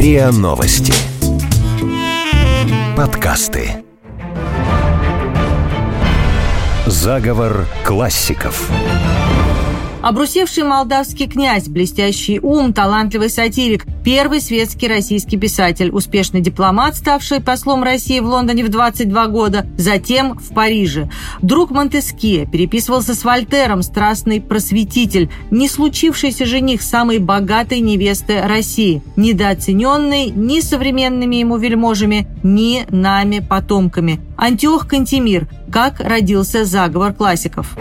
РИА Новости. Подкасты. Заговор классиков. Обрусевший молдавский князь, блестящий ум, талантливый сатирик, первый светский российский писатель, успешный дипломат, ставший послом России в Лондоне в 22 года, затем в Париже. Друг Монтескье переписывался с Вольтером, страстный просветитель, не случившийся жених самой богатой невесты России, недооцененный ни современными ему вельможами, ни нами потомками. Антиох Кантемир. Как родился заговор классиков.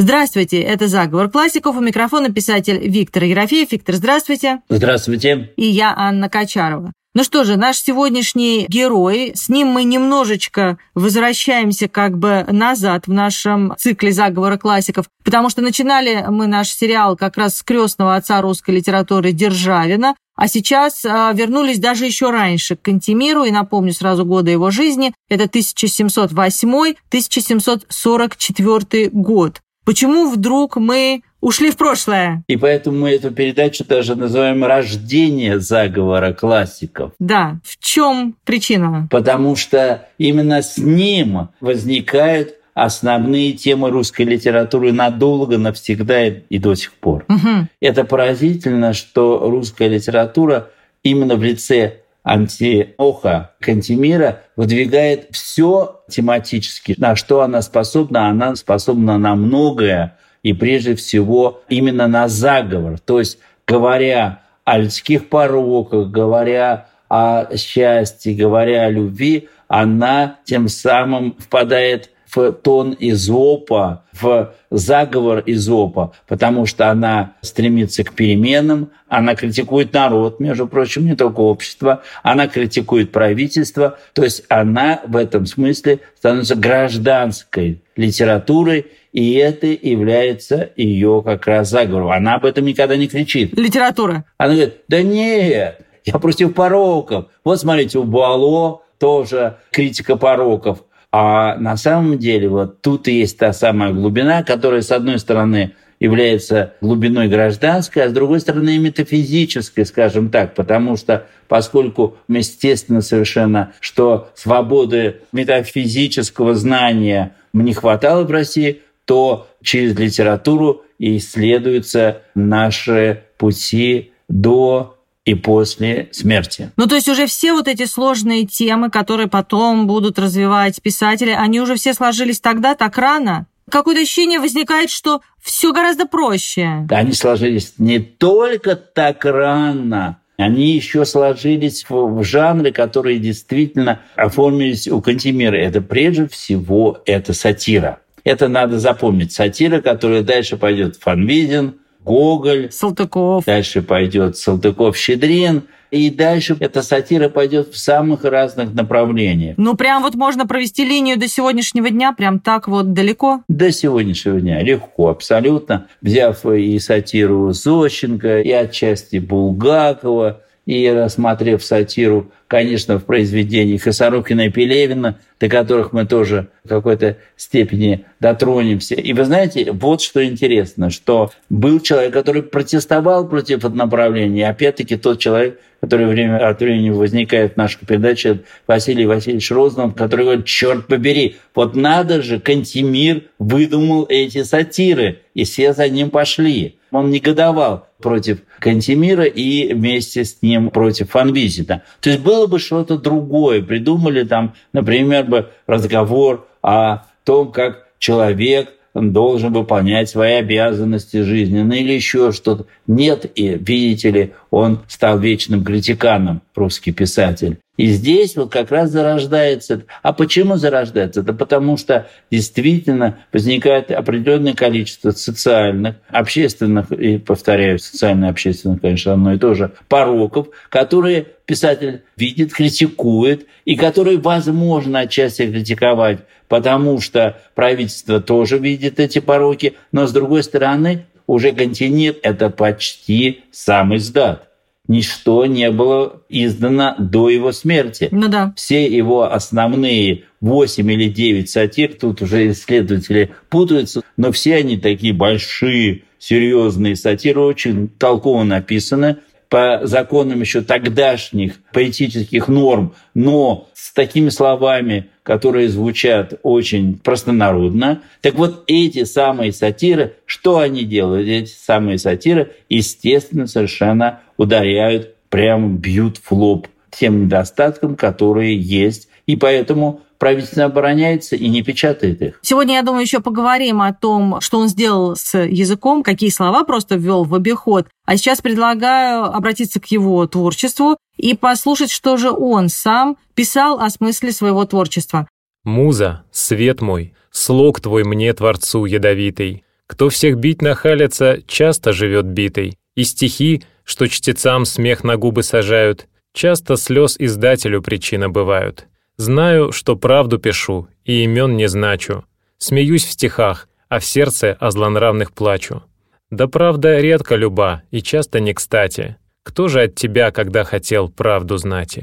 Здравствуйте, это «Заговор классиков». У микрофона писатель Виктор Ерофеев. Виктор, здравствуйте. Здравствуйте. И я, Анна Качарова. Ну что же, наш сегодняшний герой, с ним мы немножечко возвращаемся как бы назад в нашем цикле заговора классиков, потому что начинали мы наш сериал как раз с крестного отца русской литературы Державина, а сейчас а, вернулись даже еще раньше к Кантемиру, и напомню сразу годы его жизни, это 1708-1744 год. Почему вдруг мы ушли в прошлое? И поэтому мы эту передачу даже называем «Рождение заговора классиков». Да. В чем причина? Потому что именно с ним возникают основные темы русской литературы надолго, навсегда и до сих пор. Угу. Это поразительно, что русская литература именно в лице Антиоха Кантемира выдвигает все тематически, на что она способна. Она способна на многое, и прежде всего именно на заговор. То есть, говоря о людских пороках, говоря о счастье, говоря о любви, она тем самым впадает в тон изопа, в заговор изопа, потому что она стремится к переменам, она критикует народ, между прочим, не только общество, она критикует правительство, то есть она в этом смысле становится гражданской литературой, и это является ее как раз заговором. Она об этом никогда не кричит. Литература. Она говорит, да нет, я против пороков. Вот смотрите, у Буало тоже критика пороков. А на самом деле вот тут и есть та самая глубина, которая, с одной стороны, является глубиной гражданской, а с другой стороны и метафизической, скажем так, потому что поскольку естественно совершенно, что свободы метафизического знания не хватало в России, то через литературу исследуются наши пути до и после смерти. Ну, то есть уже все вот эти сложные темы, которые потом будут развивать писатели, они уже все сложились тогда так рано? Какое-то ощущение возникает, что все гораздо проще. Да, они сложились не только так рано, они еще сложились в, в жанры, которые действительно оформились у Кантемира. Это прежде всего это сатира. Это надо запомнить. Сатира, которая дальше пойдет Фанвизин, Гоголь. Салтыков. Дальше пойдет Салтыков-Щедрин. И дальше эта сатира пойдет в самых разных направлениях. Ну, прям вот можно провести линию до сегодняшнего дня, прям так вот далеко? До сегодняшнего дня. Легко, абсолютно. Взяв и сатиру Зощенко, и отчасти Булгакова, и рассмотрев сатиру, конечно, в произведениях и Сорокина, и Пелевина, до которых мы тоже в какой-то степени дотронемся. И вы знаете, вот что интересно, что был человек, который протестовал против направления, опять-таки тот человек, который время от времени возникает в нашей передаче, Василий Васильевич Розанов, который говорит, черт побери, вот надо же, Кантемир выдумал эти сатиры, и все за ним пошли. Он негодовал против Кантемира и вместе с ним против Фанвизита. То есть было бы что-то другое. Придумали там, например, бы разговор о том, как человек должен выполнять свои обязанности жизненные или еще что-то. Нет, и видите ли, он стал вечным критиканом, русский писатель. И здесь вот как раз зарождается. А почему зарождается? Это потому что действительно возникает определенное количество социальных, общественных, и повторяю, социально-общественных, конечно, одно и то же, пороков, которые писатель видит, критикует, и которые возможно отчасти критиковать, потому что правительство тоже видит эти пороки, но с другой стороны, уже континент – это почти сам издат ничто не было издано до его смерти. Ну да. Все его основные 8 или 9 сатир, тут уже исследователи путаются, но все они такие большие, серьезные сатиры, очень толково написаны, по законам еще тогдашних поэтических норм, но с такими словами, которые звучат очень простонародно. Так вот, эти самые сатиры, что они делают? Эти самые сатиры, естественно, совершенно ударяют, прямо бьют в лоб тем недостаткам, которые есть. И поэтому правительство обороняется и не печатает их. Сегодня, я думаю, еще поговорим о том, что он сделал с языком, какие слова просто ввел в обиход. А сейчас предлагаю обратиться к его творчеству и послушать, что же он сам писал о смысле своего творчества. «Муза, свет мой, слог твой мне, Творцу ядовитый, кто всех бить нахалится, часто живет битый, и стихи, что чтецам смех на губы сажают, часто слез издателю причина бывают. Знаю, что правду пишу и имен не значу. Смеюсь в стихах, а в сердце о злонравных плачу. Да правда редко люба и часто не кстати. Кто же от тебя, когда хотел правду знать?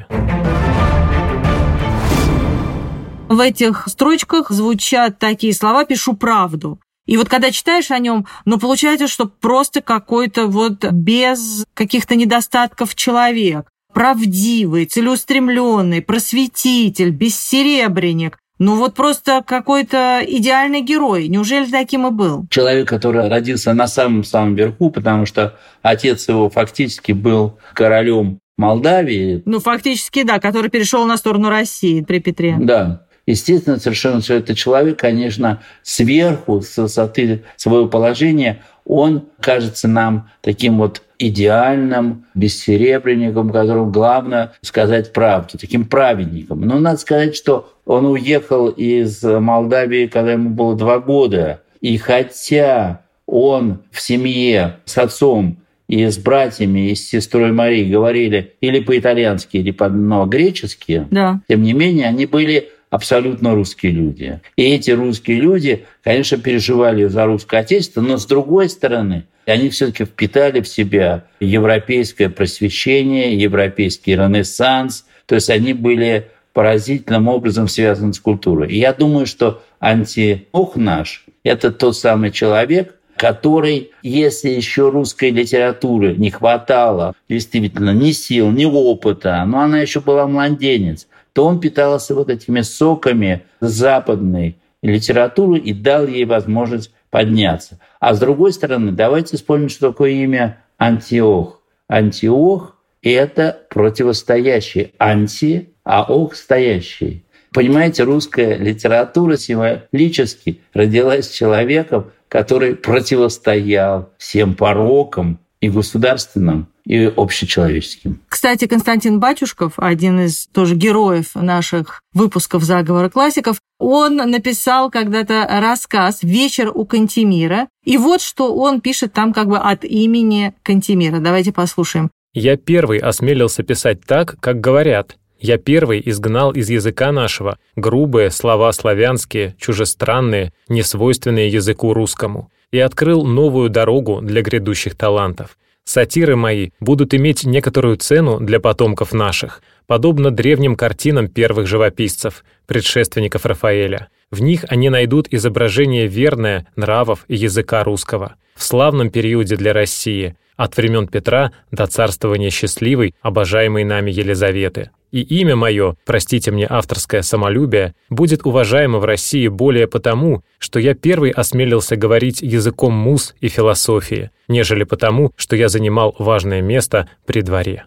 В этих строчках звучат такие слова «пишу правду». И вот когда читаешь о нем, ну, получается, что просто какой-то вот без каких-то недостатков человек правдивый, целеустремленный, просветитель, бессеребренник. Ну вот просто какой-то идеальный герой. Неужели таким и был? Человек, который родился на самом-самом верху, потому что отец его фактически был королем Молдавии. Ну, фактически, да, который перешел на сторону России при Петре. Да. Естественно, совершенно все это человек, конечно, сверху, с высоты своего положения, он кажется нам таким вот идеальным бессеребренником, которому главное сказать правду, таким праведником. Но надо сказать, что он уехал из Молдавии, когда ему было два года. И хотя он в семье с отцом и с братьями, и с сестрой Марией говорили или по-итальянски, или по-гречески, да. тем не менее они были абсолютно русские люди. И эти русские люди, конечно, переживали за русское отечество, но с другой стороны, они все-таки впитали в себя европейское просвещение, европейский ренессанс, то есть они были поразительным образом связаны с культурой. И я думаю, что антиох наш – это тот самый человек, который, если еще русской литературы не хватало, действительно, ни сил, ни опыта, но она еще была младенец, то он питался вот этими соками западной литературы и дал ей возможность подняться. А с другой стороны, давайте вспомним, что такое имя Антиох. Антиох – это противостоящий. Анти, а ох – стоящий. Понимаете, русская литература символически родилась человеком, который противостоял всем порокам и государственным, и общечеловеческим. Кстати, Константин Батюшков, один из тоже героев наших выпусков «Заговора классиков», он написал когда-то рассказ «Вечер у Кантемира». И вот что он пишет там как бы от имени Кантемира. Давайте послушаем. «Я первый осмелился писать так, как говорят. Я первый изгнал из языка нашего грубые слова славянские, чужестранные, несвойственные языку русскому, и открыл новую дорогу для грядущих талантов. Сатиры мои будут иметь некоторую цену для потомков наших, подобно древним картинам первых живописцев, предшественников Рафаэля. В них они найдут изображение верное нравов и языка русского. В славном периоде для России, от времен Петра до царствования счастливой, обожаемой нами Елизаветы. И имя мое, простите мне авторское самолюбие, будет уважаемо в России более потому, что я первый осмелился говорить языком муз и философии, нежели потому, что я занимал важное место при дворе.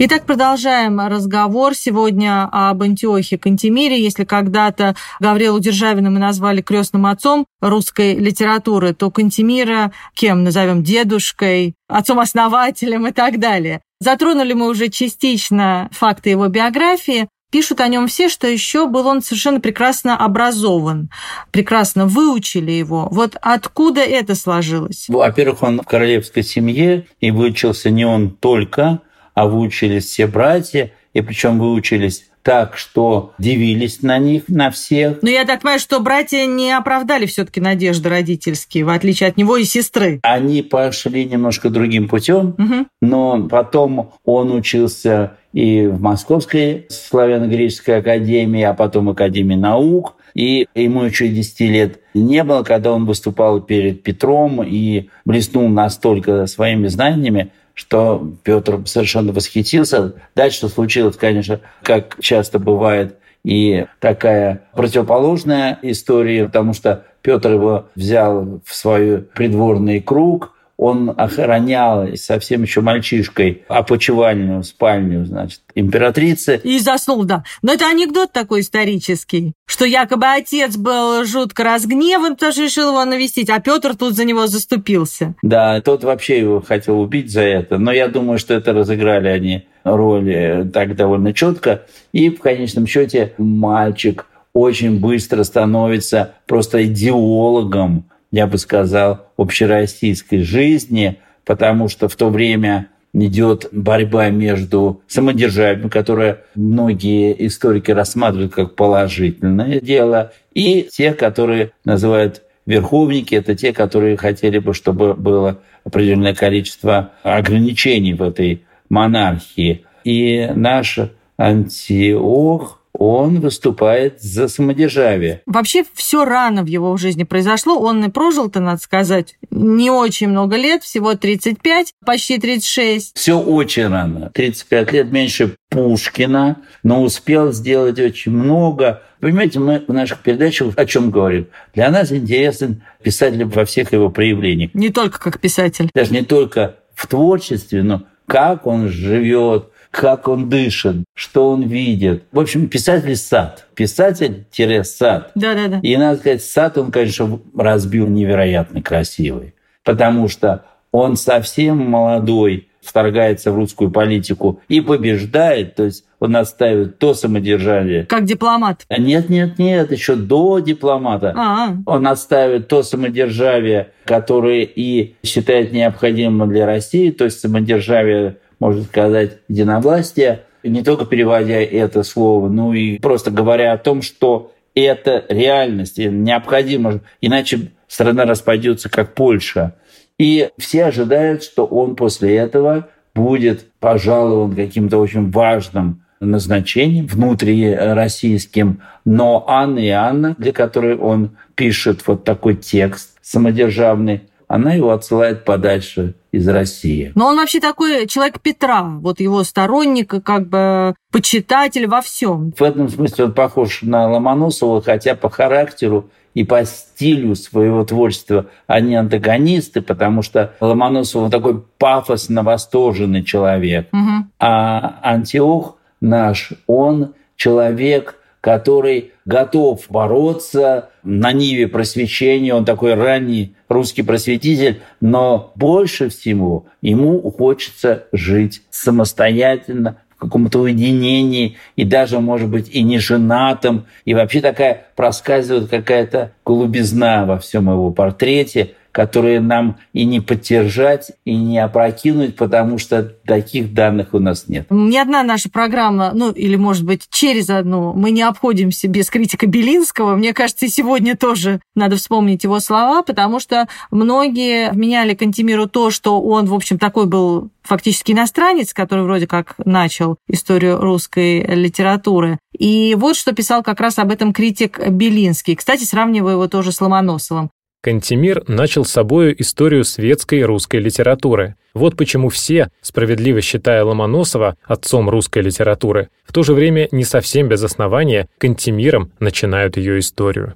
Итак, продолжаем разговор сегодня об Антиохе Кантемире. Если когда-то Гаврилу Державина мы назвали крестным отцом русской литературы, то Кантемира кем назовем дедушкой, отцом-основателем и так далее. Затронули мы уже частично факты его биографии. Пишут о нем все, что еще был он совершенно прекрасно образован, прекрасно выучили его. Вот откуда это сложилось? Во-первых, он в королевской семье, и выучился не он только, а выучились все братья, и причем выучились так, что дивились на них, на всех. Но я так понимаю, что братья не оправдали все-таки надежды родительские, в отличие от него и сестры. Они пошли немножко другим путем, угу. но потом он учился и в Московской славяно-греческой академии, а потом Академии наук. И ему еще 10 лет не было, когда он выступал перед Петром и блеснул настолько своими знаниями, что Петр совершенно восхитился. Дальше что случилось, конечно, как часто бывает, и такая противоположная история, потому что Петр его взял в свой придворный круг – он охранял совсем еще мальчишкой опочивальную спальню, значит, императрицы. И заснул, да. Но это анекдот такой исторический, что якобы отец был жутко разгневан, потому что решил его навестить, а Петр тут за него заступился. Да, тот вообще его хотел убить за это, но я думаю, что это разыграли они роли так довольно четко. И в конечном счете мальчик очень быстро становится просто идеологом я бы сказал, общероссийской жизни, потому что в то время идет борьба между самодержавием, которое многие историки рассматривают как положительное дело, и те, которые называют верховники, это те, которые хотели бы, чтобы было определенное количество ограничений в этой монархии. И наш Антиох он выступает за самодержавие. Вообще все рано в его жизни произошло. Он и прожил-то, надо сказать, не очень много лет, всего 35, почти 36. Все очень рано. 35 лет меньше Пушкина, но успел сделать очень много. Понимаете, мы в наших передачах о чем говорим? Для нас интересен писатель во всех его проявлениях. Не только как писатель. Даже не только в творчестве, но как он живет, как он дышит, что он видит. В общем, писатель сад. Писатель-сад. Да-да-да. И надо сказать, сад он, конечно, разбил невероятно красивый. Потому что он совсем молодой, вторгается в русскую политику и побеждает, то есть он отстаивает то самодержавие. Как дипломат? Нет, нет, нет, еще до дипломата. А-а. Он отстаивает то самодержавие, которое и считает необходимым для России, то есть самодержавие можно сказать, единовластия, не только переводя это слово, но и просто говоря о том, что это реальность, и необходимо, иначе страна распадется, как Польша. И все ожидают, что он после этого будет пожалован каким-то очень важным назначением внутрироссийским. Но Анна и Анна, для которой он пишет вот такой текст самодержавный, она его отсылает подальше из России. Но он вообще такой человек Петра, вот его сторонник, как бы почитатель во всем. В этом смысле он похож на Ломоносова, хотя по характеру и по стилю своего творчества они антагонисты, потому что Ломоносов он такой пафосно восторженный человек, угу. а Антиох наш, он человек который готов бороться на ниве просвещения. Он такой ранний русский просветитель, но больше всего ему хочется жить самостоятельно, в каком-то уединении, и даже, может быть, и не женатым. И вообще такая проскальзывает какая-то голубизна во всем его портрете, которые нам и не поддержать, и не опрокинуть, потому что таких данных у нас нет. Ни одна наша программа, ну или, может быть, через одну, мы не обходимся без критика Белинского. Мне кажется, и сегодня тоже надо вспомнить его слова, потому что многие вменяли Кантемиру то, что он, в общем, такой был фактически иностранец, который вроде как начал историю русской литературы. И вот что писал как раз об этом критик Белинский. Кстати, сравнивая его тоже с Ломоносовым. Кантемир начал с собою историю светской русской литературы. Вот почему все, справедливо считая Ломоносова отцом русской литературы, в то же время не совсем без основания Кантемиром начинают ее историю.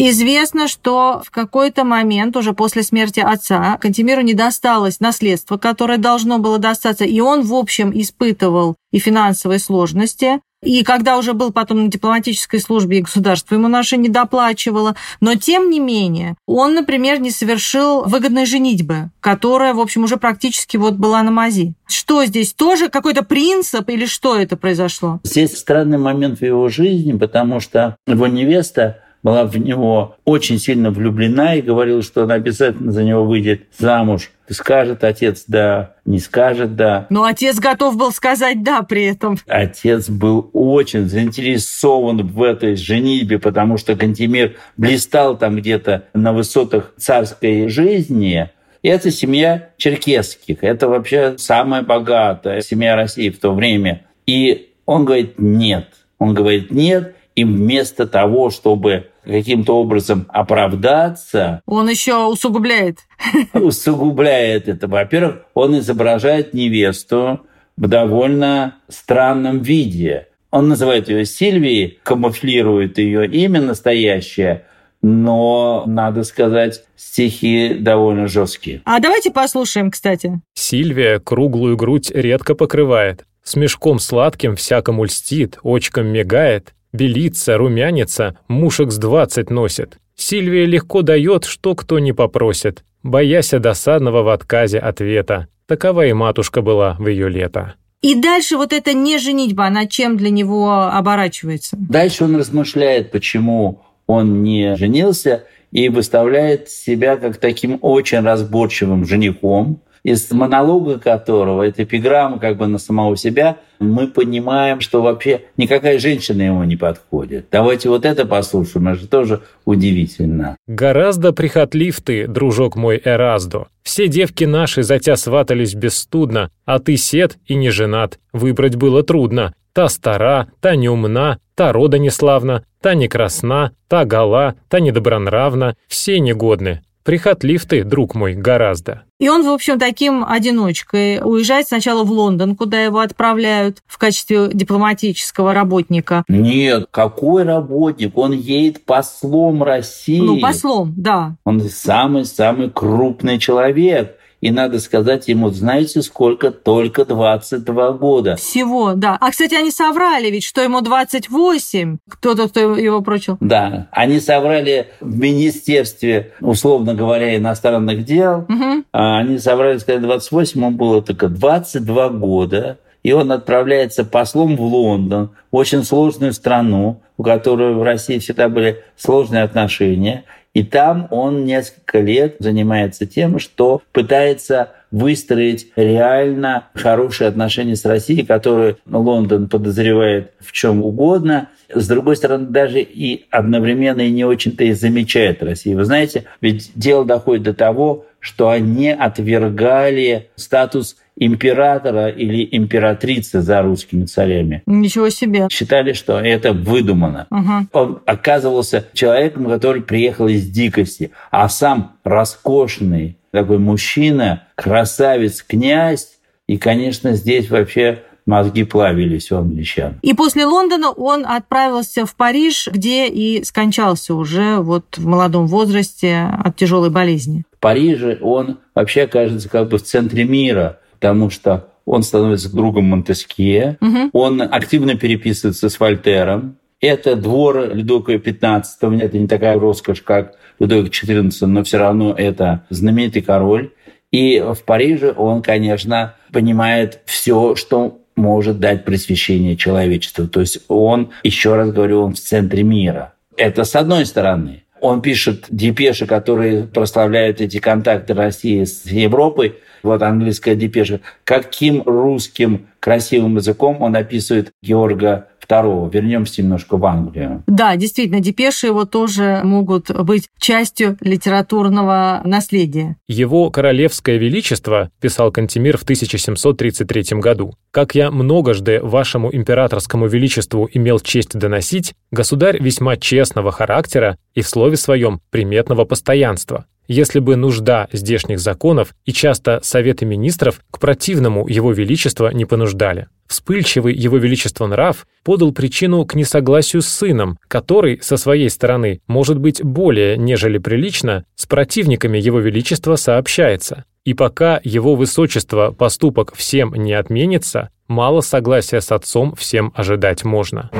Известно, что в какой-то момент, уже после смерти отца, Кантемиру не досталось наследство, которое должно было достаться, и он, в общем, испытывал и финансовые сложности, и когда уже был потом на дипломатической службе, и государство ему наше не доплачивало. Но, тем не менее, он, например, не совершил выгодной женитьбы, которая, в общем, уже практически вот была на мази. Что здесь? Тоже какой-то принцип или что это произошло? Здесь странный момент в его жизни, потому что его невеста была в него очень сильно влюблена и говорила, что она обязательно за него выйдет замуж. Скажет отец «да», не скажет «да». Но отец готов был сказать «да» при этом. Отец был очень заинтересован в этой женитьбе, потому что Кантемир блистал там где-то на высотах царской жизни, и это семья черкесских. Это вообще самая богатая семья России в то время. И он говорит «нет». Он говорит «нет», и вместо того, чтобы каким-то образом оправдаться... Он еще усугубляет. Усугубляет это. Во-первых, он изображает невесту в довольно странном виде. Он называет ее Сильвией, камуфлирует ее имя настоящее, но, надо сказать, стихи довольно жесткие. А давайте послушаем, кстати. Сильвия круглую грудь редко покрывает, с мешком сладким всякому льстит, очком мигает, белится, румянится, мушек с двадцать носит. Сильвия легко дает, что кто не попросит, бояся досадного в отказе ответа. Такова и матушка была в ее лето. И дальше вот эта не женитьба, она чем для него оборачивается? Дальше он размышляет, почему он не женился, и выставляет себя как таким очень разборчивым женихом, из монолога которого, это эпиграмма как бы на самого себя, мы понимаем, что вообще никакая женщина ему не подходит. Давайте вот это послушаем, это тоже удивительно. «Гораздо прихотлив ты, дружок мой Эраздо. Все девки наши за тебя сватались бесстудно, а ты сед и не женат. Выбрать было трудно. Та стара, та неумна, та рода неславна, та не красна, та гола, та недобронравна, все негодны. Прихотлив ты, друг мой, гораздо. И он, в общем, таким одиночкой уезжает сначала в Лондон, куда его отправляют в качестве дипломатического работника. Нет, какой работник? Он едет послом России. Ну, послом, да. Он самый-самый крупный человек. И надо сказать ему, знаете, сколько? Только 22 года. Всего, да. А, кстати, они соврали ведь, что ему 28. Кто-то, кто его прочил. Да. Они соврали в Министерстве, условно говоря, иностранных дел. Угу. Они соврали, сказали, 28, ему было только 22 года. И он отправляется послом в Лондон, в очень сложную страну, у которой в России всегда были сложные отношения. И там он несколько лет занимается тем, что пытается выстроить реально хорошие отношения с Россией, которые Лондон подозревает в чем угодно. С другой стороны, даже и одновременно и не очень-то и замечает Россию. Вы знаете, ведь дело доходит до того, что они отвергали статус императора или императрицы за русскими царями. Ничего себе. Считали, что это выдумано. Угу. Он оказывался человеком, который приехал из дикости, а сам роскошный такой мужчина, красавец, князь. И, конечно, здесь вообще мозги плавились у англичан. И после Лондона он отправился в Париж, где и скончался уже вот в молодом возрасте от тяжелой болезни. В Париже он вообще окажется как бы в центре мира потому что он становится другом Монтескье, угу. он активно переписывается с Вольтером. Это двор Людовика XV, это не такая роскошь, как Людовик XIV, но все равно это знаменитый король. И в Париже он, конечно, понимает все, что может дать просвещение человечеству. То есть он, еще раз говорю, он в центре мира. Это с одной стороны. Он пишет депеши, которые прославляют эти контакты России с Европой. Вот английская депеша. Каким русским красивым языком он описывает Георга II. Вернемся немножко в Англию. Да, действительно, депеши его тоже могут быть частью литературного наследия. Его королевское величество, писал Кантемир в 1733 году, как я многожды вашему императорскому величеству имел честь доносить, государь весьма честного характера и в слове своем приметного постоянства, если бы нужда здешних законов и часто советы министров к противному его величества не понуждали. Вспыльчивый его величество нрав подал причину к несогласию с сыном, который, со своей стороны, может быть более, нежели прилично, с противниками его величества сообщается. И пока его высочество поступок всем не отменится, мало согласия с отцом всем ожидать можно.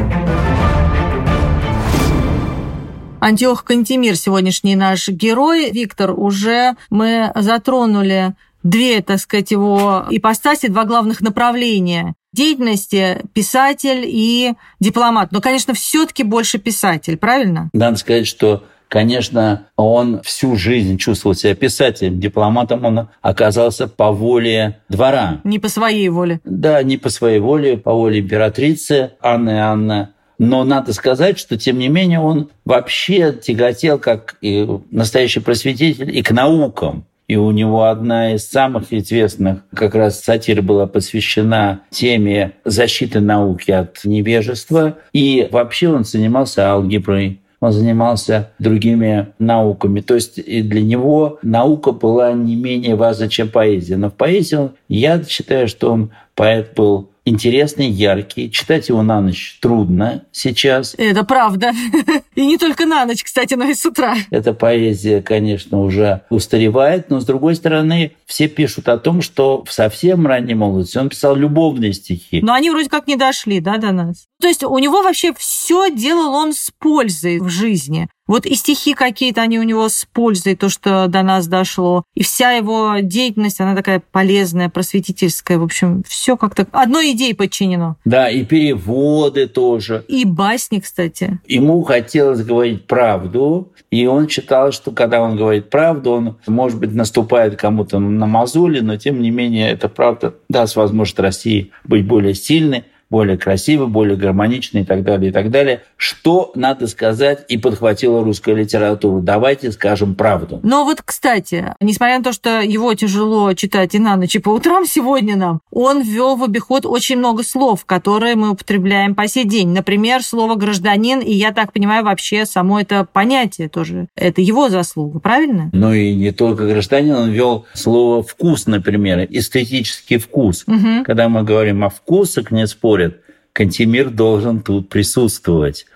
Антиох Кантемир, сегодняшний наш герой. Виктор, уже мы затронули две, так сказать, его ипостаси, два главных направления. деятельности писатель и дипломат. Но, конечно, все-таки больше писатель, правильно? Надо сказать, что Конечно, он всю жизнь чувствовал себя писателем, дипломатом он оказался по воле двора. Не по своей воле. Да, не по своей воле, по воле императрицы Анны Анны. Но надо сказать, что, тем не менее, он вообще тяготел, как и настоящий просветитель, и к наукам. И у него одна из самых известных как раз сатир была посвящена теме защиты науки от невежества. И вообще он занимался алгеброй, он занимался другими науками. То есть и для него наука была не менее важна, чем поэзия. Но в поэзии я считаю, что он поэт был интересный, яркий. Читать его на ночь трудно сейчас. Это правда. И не только на ночь, кстати, но и с утра. Эта поэзия, конечно, уже устаревает, но, с другой стороны, все пишут о том, что в совсем ранней молодости он писал любовные стихи. Но они вроде как не дошли, да, до нас? То есть у него вообще все делал он с пользой в жизни. Вот и стихи какие-то, они у него с пользой, то, что до нас дошло. И вся его деятельность, она такая полезная, просветительская. В общем, все как-то одной идее подчинено. Да, и переводы тоже. И басни, кстати. Ему хотелось говорить правду, и он считал, что когда он говорит правду, он, может быть, наступает кому-то на мозоли, но тем не менее, эта правда даст возможность России быть более сильной, более красивый, более гармоничный и так далее, и так далее. Что, надо сказать, и подхватила русская литература. Давайте скажем правду. Но вот, кстати, несмотря на то, что его тяжело читать и на ночь, и по утрам сегодня нам, он ввел в обиход очень много слов, которые мы употребляем по сей день. Например, слово «гражданин», и я так понимаю, вообще само это понятие тоже. Это его заслуга, правильно? Ну и не только гражданин, он ввел слово «вкус», например, эстетический вкус. Угу. Когда мы говорим о вкусах, не спорим, Кантемир должен тут присутствовать.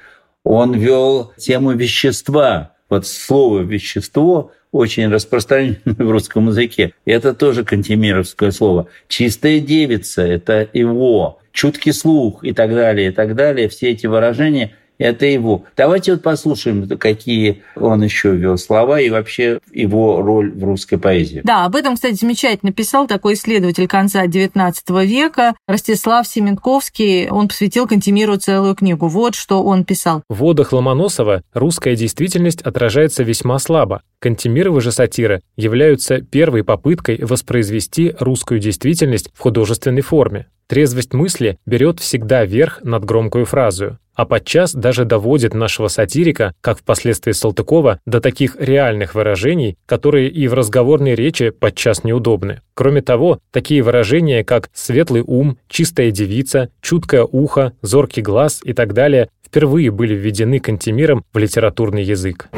Он вел тему вещества. Вот слово «вещество» очень распространено в русском языке. Это тоже кантемировское слово. «Чистая девица» — это его. «Чуткий слух» и так далее, и так далее. Все эти выражения – это его. Давайте вот послушаем, какие он еще вел слова и вообще его роль в русской поэзии. Да, об этом, кстати, замечательно писал такой исследователь конца XIX века Ростислав Семенковский. Он посвятил Кантемиру целую книгу. Вот что он писал. В водах Ломоносова русская действительность отражается весьма слабо. Кантемировы же сатиры являются первой попыткой воспроизвести русскую действительность в художественной форме. Трезвость мысли берет всегда верх над громкую фразу, а подчас даже доводит нашего сатирика, как впоследствии Салтыкова, до таких реальных выражений, которые и в разговорной речи подчас неудобны. Кроме того, такие выражения, как «светлый ум», «чистая девица», «чуткое ухо», «зоркий глаз» и так далее, впервые были введены Кантемиром в литературный язык.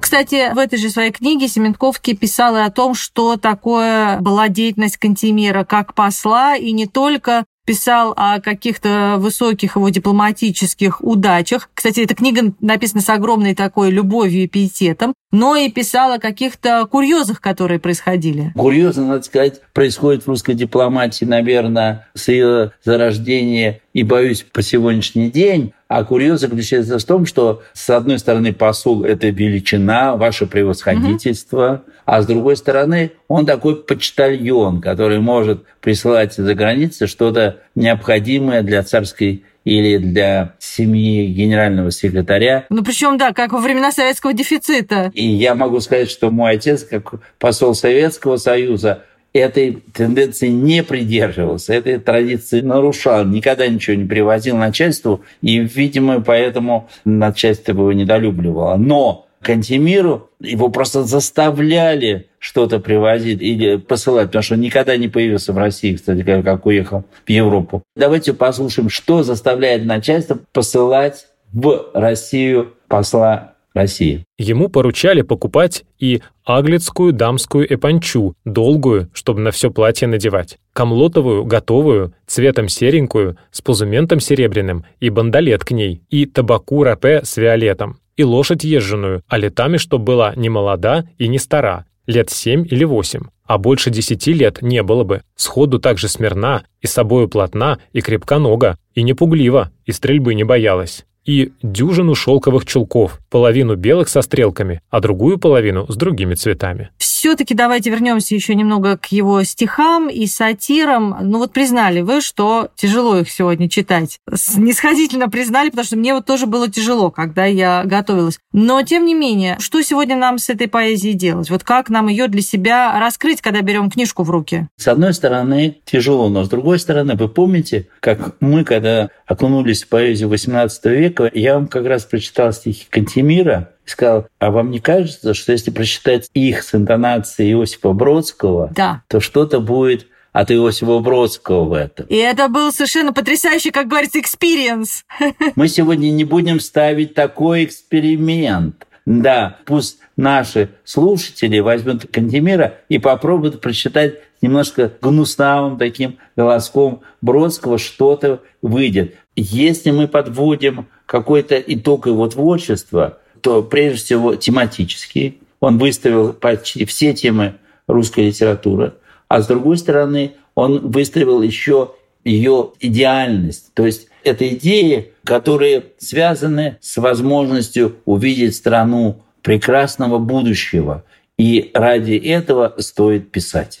Кстати, в этой же своей книге Семенковский писал и о том, что такое была деятельность Кантемира как посла, и не только писал о каких-то высоких его дипломатических удачах. Кстати, эта книга написана с огромной такой любовью и пиететом, но и писал о каких-то курьезах, которые происходили. Курьезы, надо сказать, происходит в русской дипломатии, наверное, с ее зарождения и, боюсь, по сегодняшний день. А курьез заключается в том, что, с одной стороны, посол – это величина, ваше превосходительство, угу. а с другой стороны, он такой почтальон, который может присылать за границей что-то необходимое для царской или для семьи генерального секретаря. Ну, причем, да, как во времена советского дефицита. И я могу сказать, что мой отец, как посол Советского Союза, этой тенденции не придерживался, этой традиции нарушал, никогда ничего не привозил начальству, и, видимо, поэтому начальство его недолюбливало. Но Кантемиру его просто заставляли что-то привозить или посылать, потому что он никогда не появился в России, кстати, как уехал в Европу. Давайте послушаем, что заставляет начальство посылать в Россию посла России. Ему поручали покупать и аглицкую дамскую эпанчу, долгую, чтобы на все платье надевать, камлотовую, готовую, цветом серенькую, с пузументом серебряным и бандалет к ней, и табаку рапе с виолетом, и лошадь езженную, а летами, чтоб была не молода и не стара, лет семь или восемь, а больше десяти лет не было бы. Сходу так же смирна, и собою плотна, и крепка нога, и не пуглива, и стрельбы не боялась и дюжину шелковых чулков, половину белых со стрелками, а другую половину с другими цветами. Все все-таки давайте вернемся еще немного к его стихам и сатирам. Ну вот признали вы, что тяжело их сегодня читать. Снисходительно признали, потому что мне вот тоже было тяжело, когда я готовилась. Но тем не менее, что сегодня нам с этой поэзией делать? Вот как нам ее для себя раскрыть, когда берем книжку в руки? С одной стороны, тяжело, но с другой стороны, вы помните, как мы, когда окунулись в поэзию XVIII века, я вам как раз прочитал стихи Кантемира, и сказал, а вам не кажется, что если прочитать их с интонацией Иосифа Бродского, да. то что-то будет от Иосифа Бродского в этом. И это был совершенно потрясающий, как говорится, experience. Мы сегодня не будем ставить такой эксперимент. Да, пусть наши слушатели возьмут Кантемира и попробуют прочитать немножко гнусавым таким голоском Бродского что-то выйдет. Если мы подводим какой-то итог его творчества, то прежде всего тематический. Он выставил почти все темы русской литературы. А с другой стороны, он выставил еще ее идеальность. То есть это идеи, которые связаны с возможностью увидеть страну прекрасного будущего. И ради этого стоит писать.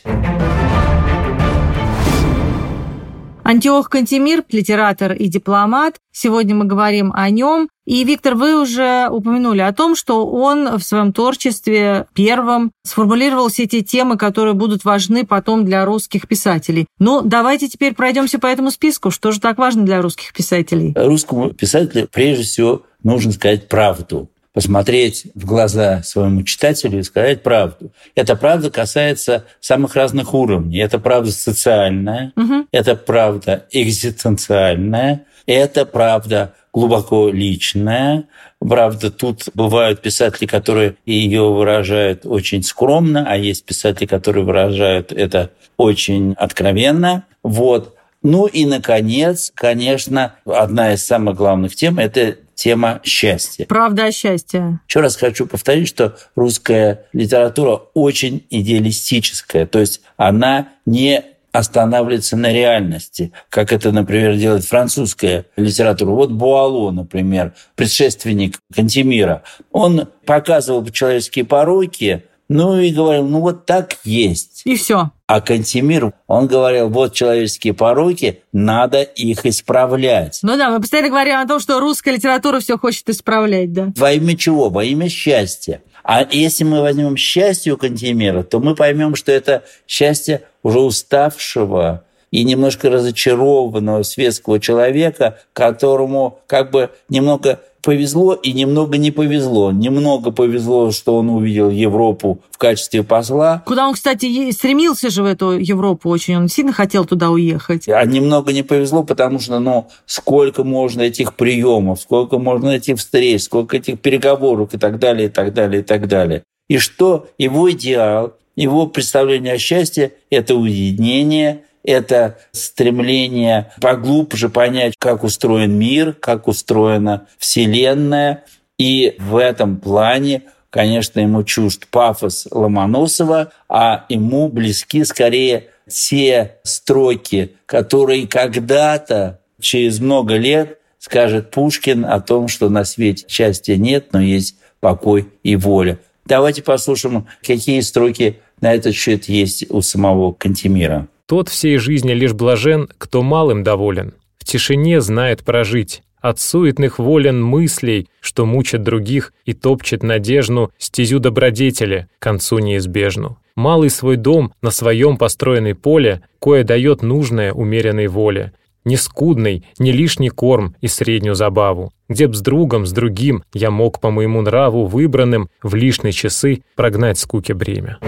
Антиох Кантемир, литератор и дипломат. Сегодня мы говорим о нем. И, Виктор, вы уже упомянули о том, что он в своем творчестве первым сформулировал все те темы, которые будут важны потом для русских писателей. Ну, давайте теперь пройдемся по этому списку. Что же так важно для русских писателей? Русскому писателю прежде всего нужно сказать правду посмотреть в глаза своему читателю и сказать правду. Эта правда касается самых разных уровней. Это правда социальная, угу. это правда экзистенциальная, это правда глубоко личная. Правда, тут бывают писатели, которые ее выражают очень скромно, а есть писатели, которые выражают это очень откровенно. Вот. Ну и, наконец, конечно, одна из самых главных тем – это тема счастья. Правда о счастье. Еще раз хочу повторить, что русская литература очень идеалистическая, то есть она не останавливается на реальности, как это, например, делает французская литература. Вот Буало, например, предшественник Кантемира, он показывал человеческие пороки, ну и говорил, ну вот так есть. И все. А Кантемир, он говорил, вот человеческие пороки, надо их исправлять. Ну да, мы постоянно говорим о том, что русская литература все хочет исправлять, да. Во имя чего? Во имя счастья. А если мы возьмем счастье у Кантемира, то мы поймем, что это счастье уже уставшего и немножко разочарованного светского человека, которому как бы немного повезло и немного не повезло. Немного повезло, что он увидел Европу в качестве посла. Куда он, кстати, стремился же в эту Европу очень. Он сильно хотел туда уехать. А немного не повезло, потому что, ну, сколько можно этих приемов, сколько можно этих встреч, сколько этих переговоров и так далее, и так далее, и так далее. И что его идеал, его представление о счастье – это уединение – это стремление поглубже понять, как устроен мир, как устроена Вселенная. И в этом плане конечно, ему чужд пафос Ломоносова, а ему близки скорее те строки, которые когда-то, через много лет, скажет Пушкин о том, что на свете счастья нет, но есть покой и воля. Давайте послушаем, какие строки на этот счет есть у самого Кантемира. Тот всей жизни лишь блажен, кто малым доволен. В тишине знает прожить. От суетных волен мыслей, что мучат других и топчет надежну стезю добродетели, к концу неизбежну. Малый свой дом на своем построенной поле, кое дает нужное умеренной воле. Не скудный, не лишний корм и среднюю забаву, где б с другом, с другим я мог по моему нраву выбранным в лишние часы прогнать скуки бремя.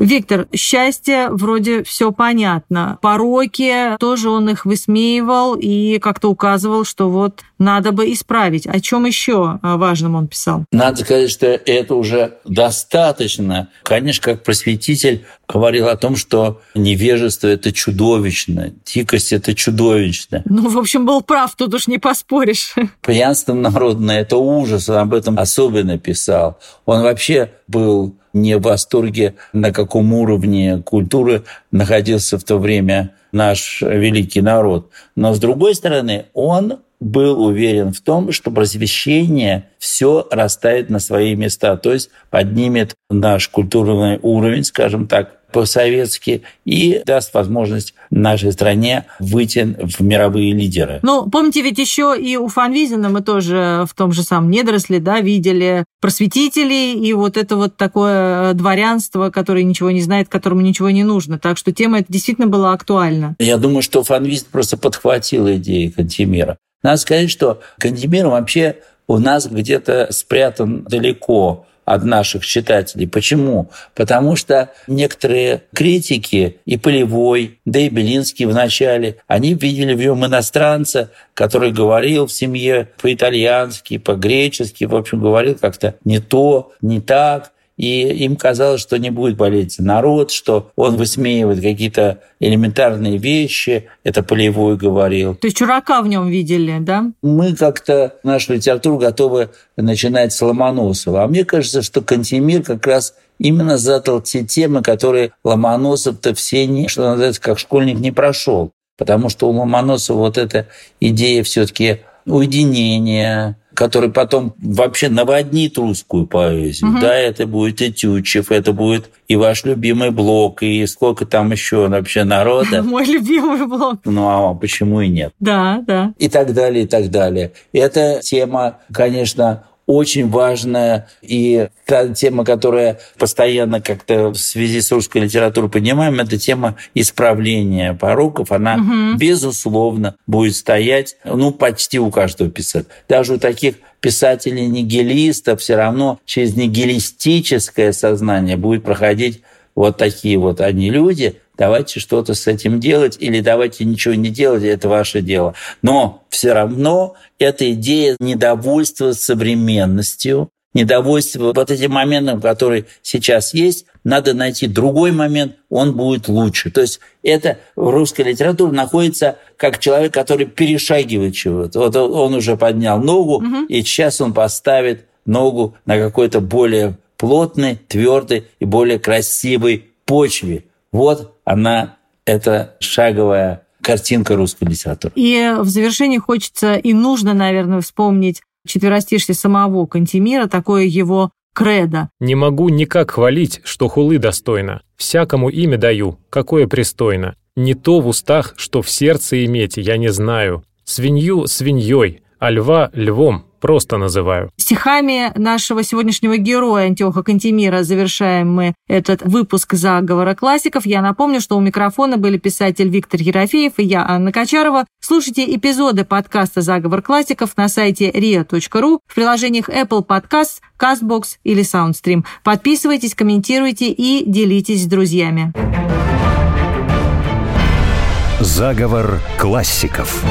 Виктор, счастье вроде все понятно. Пороки тоже он их высмеивал и как-то указывал, что вот надо бы исправить. О чем еще важном он писал? Надо сказать, что это уже достаточно. Конечно, как просветитель говорил о том, что невежество – это чудовищно, дикость – это чудовищно. Ну, в общем, был прав, тут уж не поспоришь. Пьянство народное – это ужас, он об этом особенно писал. Он вообще был не в восторге, на каком уровне культуры находился в то время наш великий народ. Но, с другой стороны, он был уверен в том, что просвещение все расставит на свои места, то есть поднимет наш культурный уровень, скажем так, по-советски и даст возможность нашей стране выйти в мировые лидеры. Ну, помните, ведь еще и у Фанвизина мы тоже в том же самом недоросле, да, видели просветителей и вот это вот такое дворянство, которое ничего не знает, которому ничего не нужно. Так что тема эта действительно была актуальна. Я думаю, что Фанвизин просто подхватил идеи Кантемира. Надо сказать, что Кантемир вообще у нас где-то спрятан далеко от наших читателей. Почему? Потому что некоторые критики, и Полевой, да и Белинский в начале, они видели в нем иностранца, который говорил в семье по-итальянски, по-гречески, в общем, говорил как-то не то, не так и им казалось, что не будет болеть народ, что он высмеивает какие-то элементарные вещи, это Полевой говорил. То есть чурака в нем видели, да? Мы как-то нашу литературу готовы начинать с Ломоносова. А мне кажется, что Кантемир как раз именно задал те темы, которые Ломоносов-то все, не, что называется, как школьник не прошел. Потому что у Ломоносова вот эта идея все-таки уединения, который потом вообще наводнит русскую поэзию. Угу. Да, это будет и Тютчев, это будет и ваш любимый блок, и сколько там еще вообще народа. Мой любимый блок. Ну, а почему и нет? Да, да. И так далее, и так далее. Эта тема, конечно, очень важная и та тема, которая постоянно как-то в связи с русской литературой поднимаем, это тема исправления пороков. Она, угу. безусловно, будет стоять ну, почти у каждого писателя. Даже у таких писателей-нигилистов все равно через нигилистическое сознание будет проходить вот такие вот они люди, давайте что-то с этим делать или давайте ничего не делать, это ваше дело. Но все равно эта идея недовольства современностью, недовольство вот этим моментом, который сейчас есть, надо найти другой момент, он будет лучше. То есть это в русской литературе находится как человек, который перешагивает чего-то. Вот он уже поднял ногу, угу. и сейчас он поставит ногу на какой-то более плотной, твердой и более красивой почве. Вот она, это шаговая картинка русской литературы. И в завершении хочется и нужно, наверное, вспомнить четверостишье самого Кантемира, такое его кредо. «Не могу никак хвалить, что хулы достойно. Всякому имя даю, какое пристойно. Не то в устах, что в сердце иметь, я не знаю. Свинью свиньей, а льва львом, просто называю. Стихами нашего сегодняшнего героя Антиоха Кантемира завершаем мы этот выпуск «Заговора классиков». Я напомню, что у микрофона были писатель Виктор Ерофеев и я, Анна Качарова. Слушайте эпизоды подкаста «Заговор классиков» на сайте ria.ru, в приложениях Apple Podcasts, CastBox или SoundStream. Подписывайтесь, комментируйте и делитесь с друзьями. Заговор классиков.